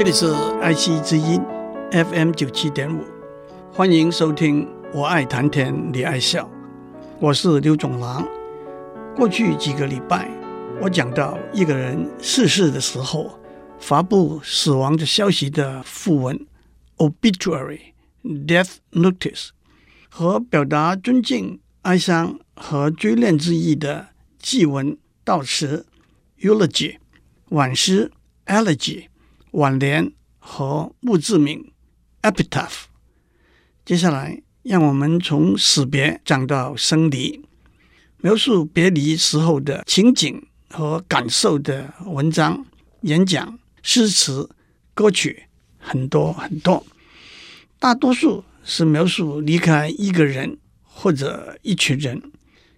这里是爱惜之音 FM 九七点五，欢迎收听。我爱谈天，你爱笑，我是刘总郎。过去几个礼拜，我讲到一个人逝世的时候，发布死亡的消息的訃文 （obituary, death notice） 和表达尊敬、哀伤和追念之意的祭文、悼词 （eulogy）、挽诗 （elegy）、挽联和墓志铭 （epitaph）。接下来。让我们从死别讲到生离，描述别离时候的情景和感受的文章、演讲、诗词、歌曲很多很多。大多数是描述离开一个人或者一群人，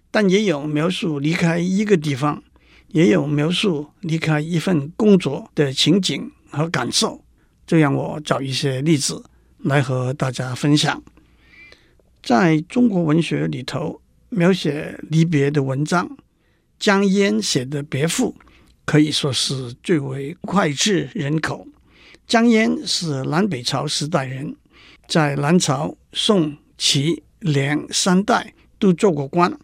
但也有描述离开一个地方，也有描述离开一份工作的情景和感受。这让我找一些例子来和大家分享。在中国文学里头，描写离别的文章，江淹写的别赋可以说是最为脍炙人口。江淹是南北朝时代人，在南朝、宋、齐、梁三代都做过官。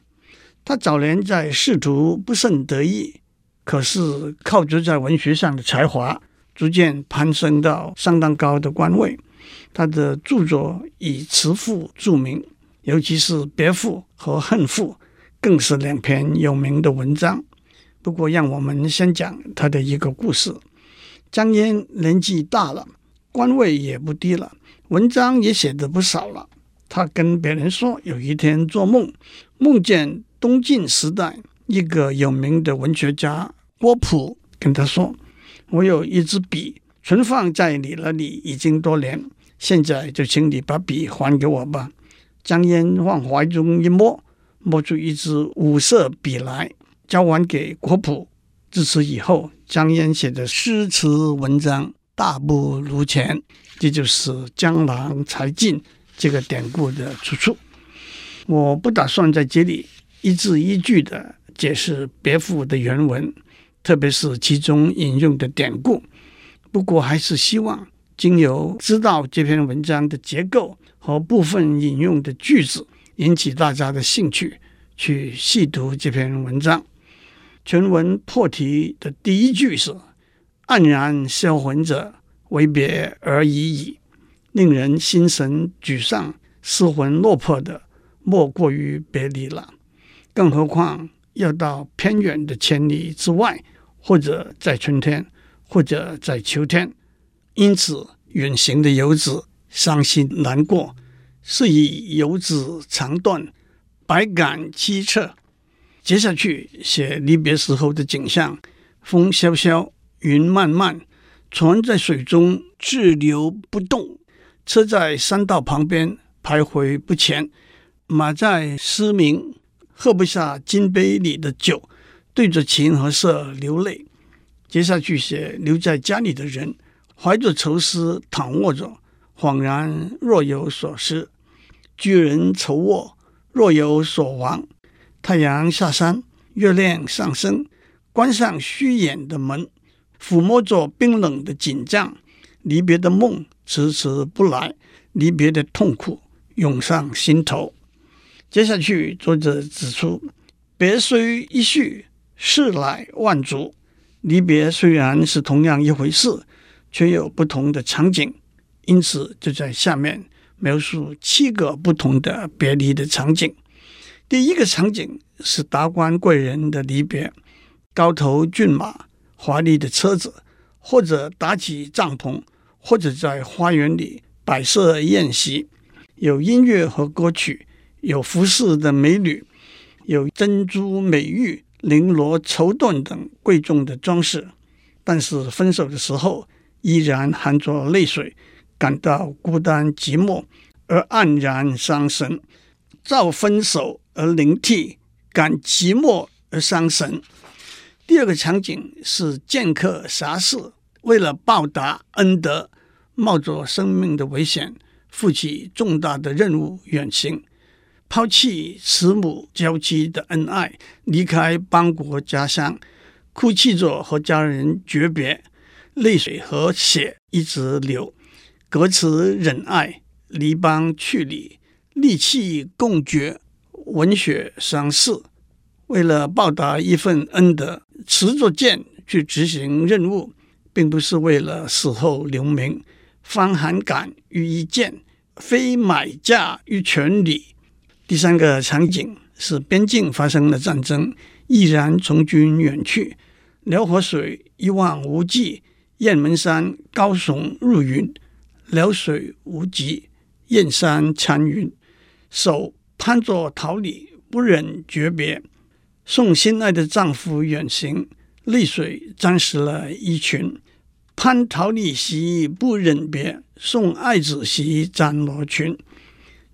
他早年在仕途不甚得意，可是靠着在文学上的才华，逐渐攀升到相当高的官位。他的著作以词赋著名，尤其是别赋和恨赋，更是两篇有名的文章。不过，让我们先讲他的一个故事。江淹年纪大了，官位也不低了，文章也写得不少了。他跟别人说，有一天做梦，梦见东晋时代一个有名的文学家郭璞跟他说：“我有一支笔，存放在你那里已经多年。”现在就请你把笔还给我吧。江淹往怀中一摸，摸出一支五色笔来，交还给国普。自此以后，江淹写的诗词文章大不如前。这就是“江郎才尽”这个典故的出处。我不打算在这里一字一句地解释别赋的原文，特别是其中引用的典故。不过，还是希望。经由知道这篇文章的结构和部分引用的句子，引起大家的兴趣，去细读这篇文章。全文破题的第一句是“黯然销魂者，为别而已矣”，令人心神沮丧、失魂落魄的，莫过于别离了。更何况要到偏远的千里之外，或者在春天，或者在秋天。因此，远行的游子伤心难过，是以游子肠断，百感凄恻。接下去写离别时候的景象：风萧萧，云漫漫，船在水中滞留不动，车在山道旁边徘徊不前，马在嘶鸣，喝不下金杯里的酒，对着琴和瑟流泪。接下去写留在家里的人。怀着愁思躺卧着，恍然若有所失。居人愁卧，若有所亡。太阳下山，月亮上升，关上虚掩的门，抚摸着冰冷的颈项。离别的梦迟迟不来，离别的痛苦涌上心头。接下去，作者指出：别虽一绪，事乃万族。离别虽然是同样一回事。却有不同的场景，因此就在下面描述七个不同的别离的场景。第一个场景是达官贵人的离别，高头骏马、华丽的车子，或者搭起帐篷，或者在花园里摆设宴席，有音乐和歌曲，有服饰的美女，有珍珠美玉、绫罗绸缎等贵重的装饰。但是分手的时候，依然含着泪水，感到孤单寂寞而黯然伤神；造分手而灵涕，感寂寞而伤神。第二个场景是剑客侠士为了报答恩德，冒着生命的危险，负起重大的任务远行，抛弃慈母娇妻的恩爱，离开邦国家乡，哭泣着和家人诀别。泪水和血一直流。歌词忍爱，离邦去里，力气共绝，闻血伤逝。为了报答一份恩德，持着剑去执行任务，并不是为了死后留名。方寒感于一剑，非买价于千里。第三个场景是边境发生了战争，毅然从军远去。辽河水一望无际，雁门山高耸入云。辽水无极，雁山参云。手攀着桃李，不忍诀别。送心爱的丈夫远行，泪水沾湿了衣裙。攀桃李兮不忍别，送爱子兮沾罗裙。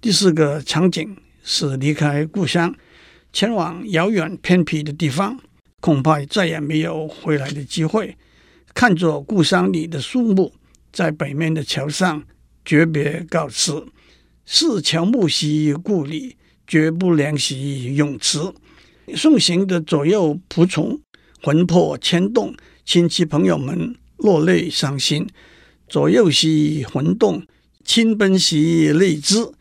第四个场景是离开故乡，前往遥远偏僻的地方，恐怕再也没有回来的机会。看着故乡里的树木。在北面的桥上诀别告辞，是乔木兮故里，绝不怜兮永辞。送行的左右仆从魂魄牵动，亲戚朋友们落泪伤心。左右兮魂动，亲奔兮泪滋。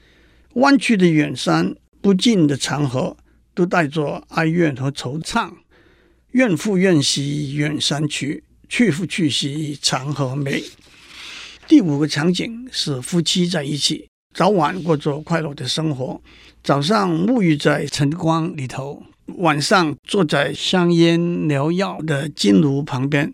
弯曲的远山，不尽的长河，都带着哀怨和惆怅。怨复怨兮远山去，去复去兮长河美。第五个场景是夫妻在一起，早晚过着快乐的生活。早上沐浴在晨光里头，晚上坐在香烟缭绕的金炉旁边。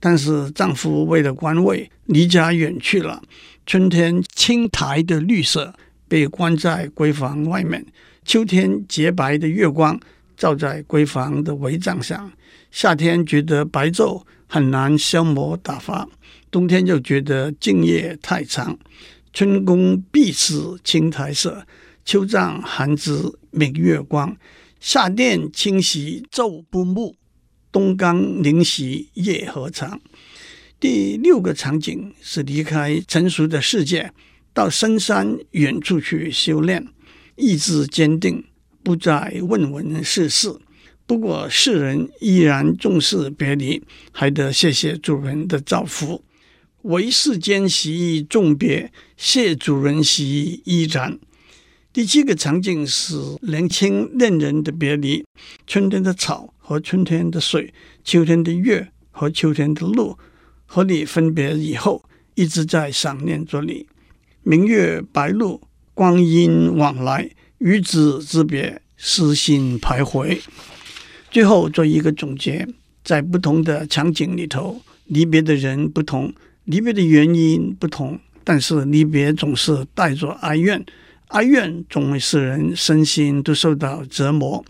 但是丈夫为了官位离家远去了。春天青苔的绿色被关在闺房外面，秋天洁白的月光照在闺房的帷帐上，夏天觉得白昼很难消磨打发。冬天就觉得静夜太长，春宫碧池青苔色，秋帐寒枝明月光，夏殿清席昼不暮，冬冈凝席夜何长。第六个场景是离开成熟的世界，到深山远处去修炼，意志坚定，不再问闻世事。不过世人依然重视别离，还得谢谢主人的照拂。唯世间兮重别，谢主人兮依然。第七个场景是年轻恋人的别离。春天的草和春天的水，秋天的月和秋天的露，和你分别以后，一直在想念着你。明月白露，光阴往来，与子之别，思心徘徊。最后做一个总结，在不同的场景里头，离别的人不同。离别的原因不同，但是离别总是带着哀怨，哀怨总会使人身心都受到折磨。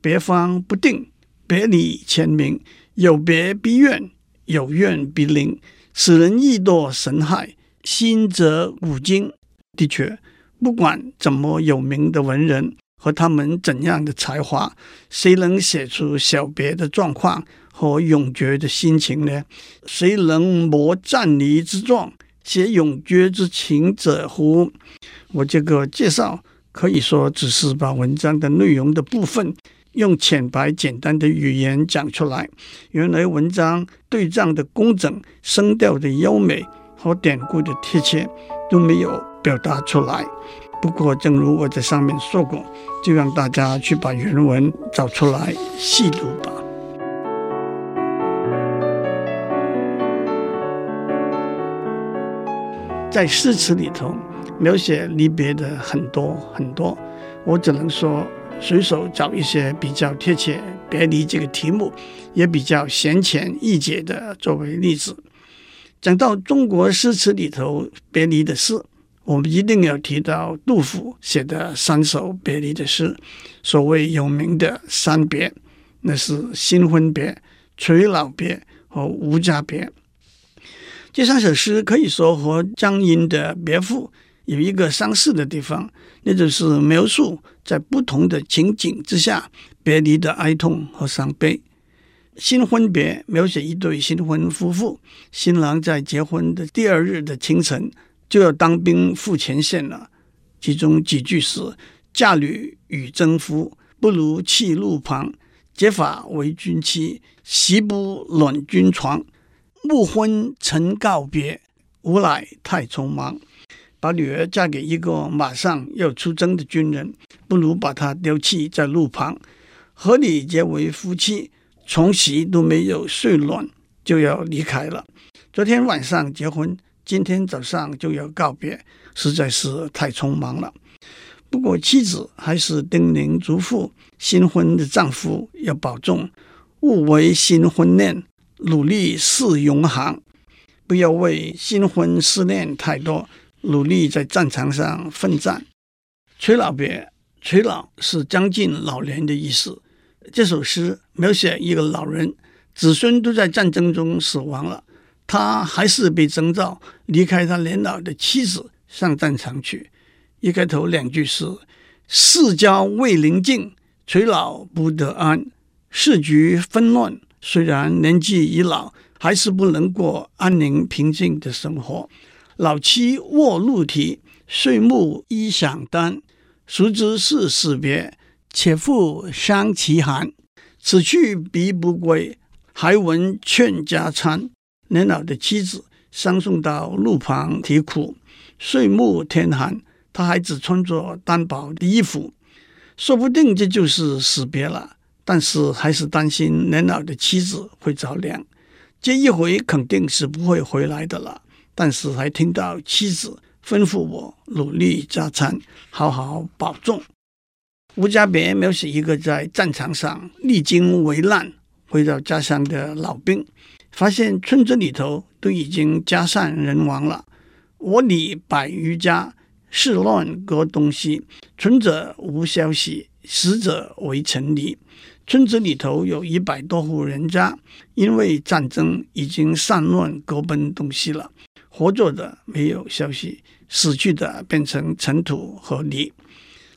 别方不定，别离千名，有别必怨，有怨必灵，使人意堕神害，心则古今。的确，不管怎么有名的文人和他们怎样的才华，谁能写出小别的状况？和永诀的心情呢？谁能磨暂离之状，写永诀之情者乎？我这个介绍可以说只是把文章的内容的部分用浅白简单的语言讲出来。原来文章对仗的工整、声调的优美和典故的贴切都没有表达出来。不过，正如我在上面说过，就让大家去把原文找出来细读吧。在诗词里头描写离别的很多很多，我只能说随手找一些比较贴切别离这个题目，也比较浅显易解的作为例子。讲到中国诗词里头别离的诗，我们一定要提到杜甫写的三首别离的诗，所谓有名的三别，那是新婚别、垂老别和无家别。这三首诗可以说和江阴的别赋有一个相似的地方，那就是描述在不同的情景之下别离的哀痛和伤悲。新婚别描写一对新婚夫妇，新郎在结婚的第二日的清晨就要当兵赴前线了。其中几句是：“嫁女与征夫，不如弃路旁；结发为君妻，席不暖君床。”暮婚曾告别，无奈太匆忙。把女儿嫁给一个马上要出征的军人，不如把她丢弃在路旁。和你结为夫妻，从席都没有睡暖，就要离开了。昨天晚上结婚，今天早上就要告别，实在是太匆忙了。不过妻子还是叮咛嘱咐新婚的丈夫要保重，勿为新婚恋，努力是永恒。不要为新婚思念太多。努力在战场上奋战。垂老别，垂老是将近老年的意思。这首诗描写一个老人，子孙都在战争中死亡了，他还是被征召离开他年老的妻子上战场去。一开头两句是：“世交未临尽，垂老不得安。世局纷乱，虽然年纪已老，还是不能过安宁平静的生活。”老妻卧鹿啼，岁暮衣响单。孰知是死别，且复伤其寒。此去必不归，还闻劝家餐。年老的妻子相送到路旁啼哭，岁暮天寒，他还只穿着单薄的衣服，说不定这就是死别了。但是还是担心年老的妻子会着凉，这一回肯定是不会回来的了。但是还听到妻子吩咐我努力加餐，好好保重。吴家别描写一个在战场上历经危难回到家乡的老兵，发现村子里头都已经家散人亡了。我里百余家，事乱各东西，存者无消息，死者为城里。村子里头有一百多户人家，因为战争已经散乱各奔东西了。活着的没有消息，死去的变成尘土和泥。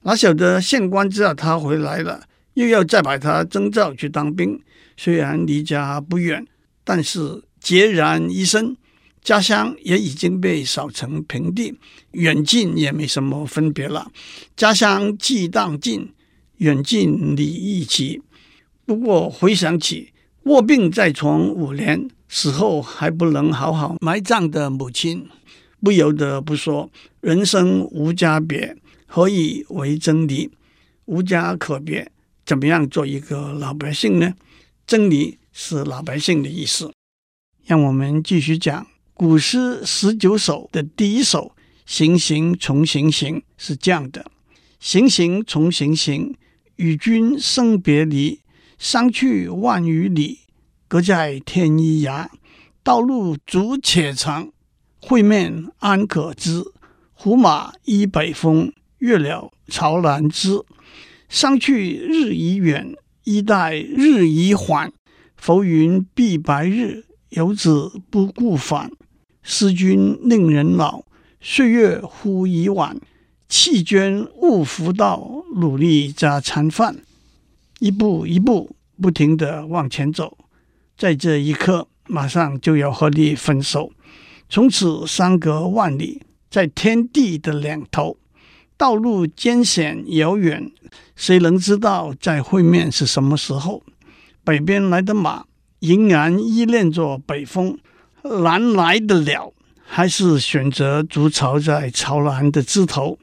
哪晓得县官知道他回来了，又要再把他征召去当兵。虽然离家不远，但是孑然一身，家乡也已经被扫成平地，远近也没什么分别了。家乡既当尽，远近理亦齐。不过回想起卧病在床五年。死后还不能好好埋葬的母亲，不由得不说：人生无家别，何以为真理？无家可别，怎么样做一个老百姓呢？真理是老百姓的意思。让我们继续讲古诗十九首的第一首《行行重行行》是这样的：行行重行行，与君生别离，相去万余里。隔在天一涯，道路阻且长，会面安可知？胡马依北风，月了巢南枝。相去日已远，衣带日已缓。浮云蔽白日，游子不顾返。思君令人老，岁月忽已晚。弃捐勿复道，努力加餐饭。一步一步不停地往前走。在这一刻，马上就要和你分手，从此相隔万里，在天地的两头，道路艰险遥远，谁能知道再会面是什么时候？北边来的马仍然依恋着北风，南来的鸟还是选择筑巢在朝南的枝头。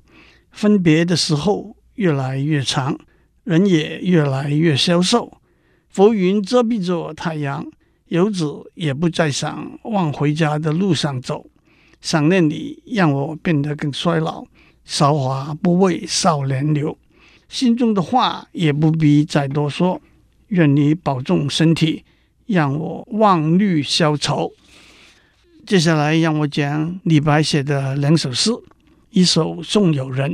分别的时候越来越长，人也越来越消瘦。浮云遮蔽着太阳，游子也不再想往回家的路上走。想念你让我变得更衰老，韶华不为少年留。心中的话也不必再多说，愿你保重身体，让我忘虑消愁。接下来让我讲李白写的两首诗，一首《送友人》：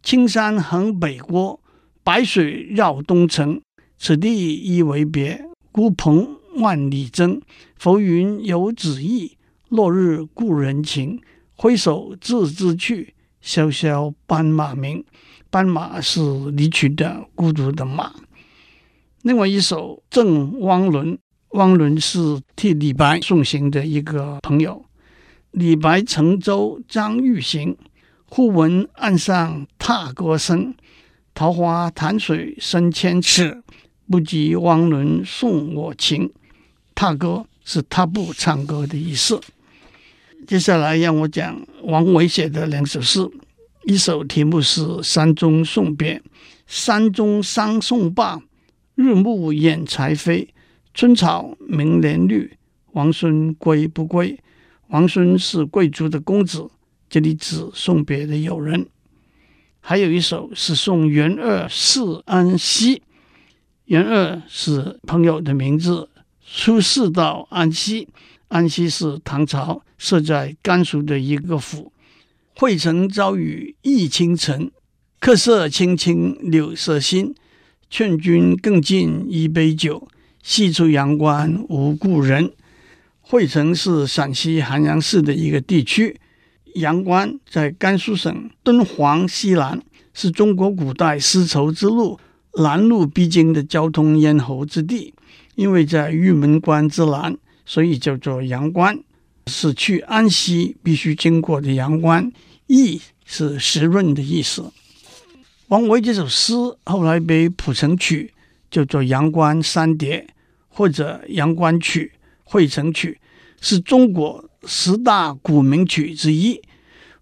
青山横北郭，白水绕东城。此地一为别，孤蓬万里征。浮云游子意，落日故人情。挥手自兹去，萧萧斑马鸣。斑马是离去的孤独的马。另外一首《赠汪伦》，汪伦是替李白送行的一个朋友。李白乘舟将欲行，忽闻岸上踏歌声。桃花潭水深千尺。不及汪伦送我情，踏歌是踏步唱歌的意思。接下来让我讲王维写的两首诗，一首题目是《山中送别》：山中桑送罢，日暮掩柴扉。春草明年绿，王孙归不归？王孙是贵族的公子，这里指送别的友人。还有一首是送元二试安西，元二是朋友的名字。出世到安西，安西是唐朝设在甘肃的一个府。惠城朝雨浥轻尘，客舍青青柳色新。劝君更尽一杯酒，西出阳关无故人。惠城是陕西咸阳市的一个地区。阳关在甘肃省敦煌西南，是中国古代丝绸之路南路必经的交通咽喉之地。因为在玉门关之南，所以叫做阳关，是去安西必须经过的阳关。浥是湿润的意思。王维这首诗后来被谱成曲，叫做《阳关三叠》或者《阳关曲》《惠城曲》，是中国十大古名曲之一，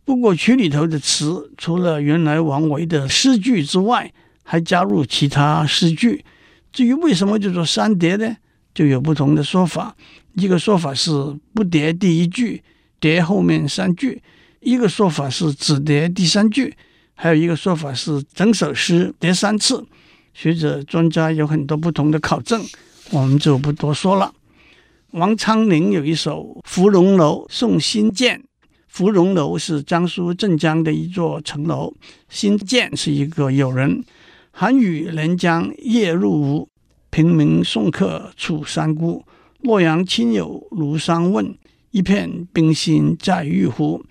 不过曲里头的词除了原来王维的诗句之外，还加入其他诗句。至于为什么叫做三叠呢？就有不同的说法。一个说法是不叠第一句，叠后面三句；一个说法是只叠第三句；还有一个说法是整首诗叠三次。学者专家有很多不同的考证，我们就不多说了。王昌龄有一首《芙蓉楼送辛渐》，芙蓉楼是江苏镇江的一座城楼，辛渐是一个友人。寒雨连江夜入吴，平明送客楚山孤。洛阳亲友如相问，一片冰心在玉壶。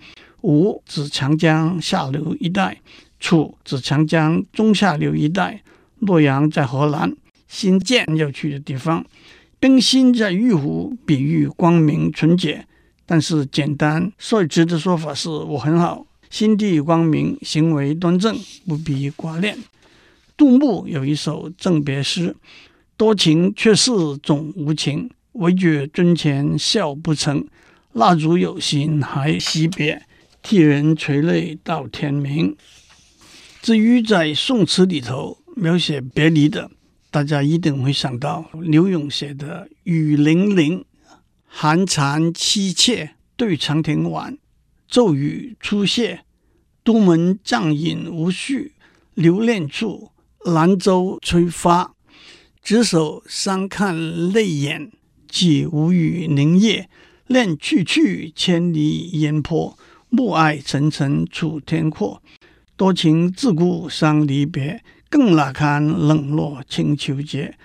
吴指长江下流一带，楚指长江中下流一带。洛阳在河南，新建要去的地方。冰心在玉壶，比喻光明纯洁，但是简单率直的说法是我很好，心地光明，行为端正，不必挂念。杜牧有一首赠别诗：多情却是总无情，唯觉樽前笑不成。蜡烛有心还惜别，替人垂泪到天明。至于在宋词里头描写别离的。大家一定会想到柳永写的《雨霖铃》：“寒蝉凄切对长亭晚，骤雨初歇。都门帐饮无绪，留恋处，兰舟催发。执手相看泪眼，寄无语凝噎。恋去去，千里烟波，暮霭沉沉楚天阔。多情自古伤离别。”更哪堪冷落清秋节？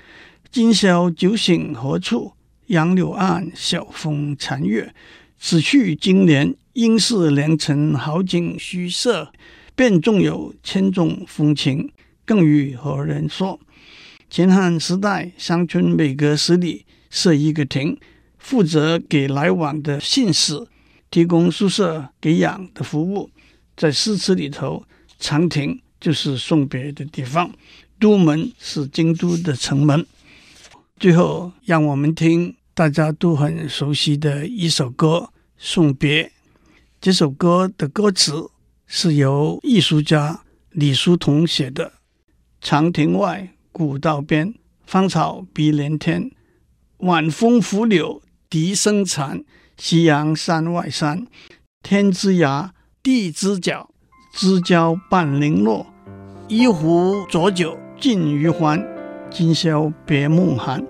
今宵酒醒何处？杨柳岸，晓风残月。此去经年，应是良辰好景虚设。便纵有千种风情，更与何人说？秦汉时代，乡村每隔十里设一个亭，负责给来往的信使提供宿舍给养的服务。在诗词里头，长亭。就是送别的地方，都门是京都的城门。最后，让我们听大家都很熟悉的一首歌《送别》。这首歌的歌词是由艺术家李叔同写的：“长亭外，古道边，芳草碧连天。晚风拂柳笛声残，夕阳山外山。天之涯，地之角，知交半零落。”一壶浊酒尽余欢，今宵别梦寒。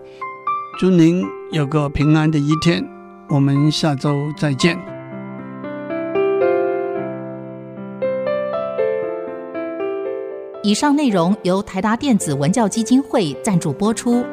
祝您有个平安的一天，我们下周再见。以上内容由台达电子文教基金会赞助播出。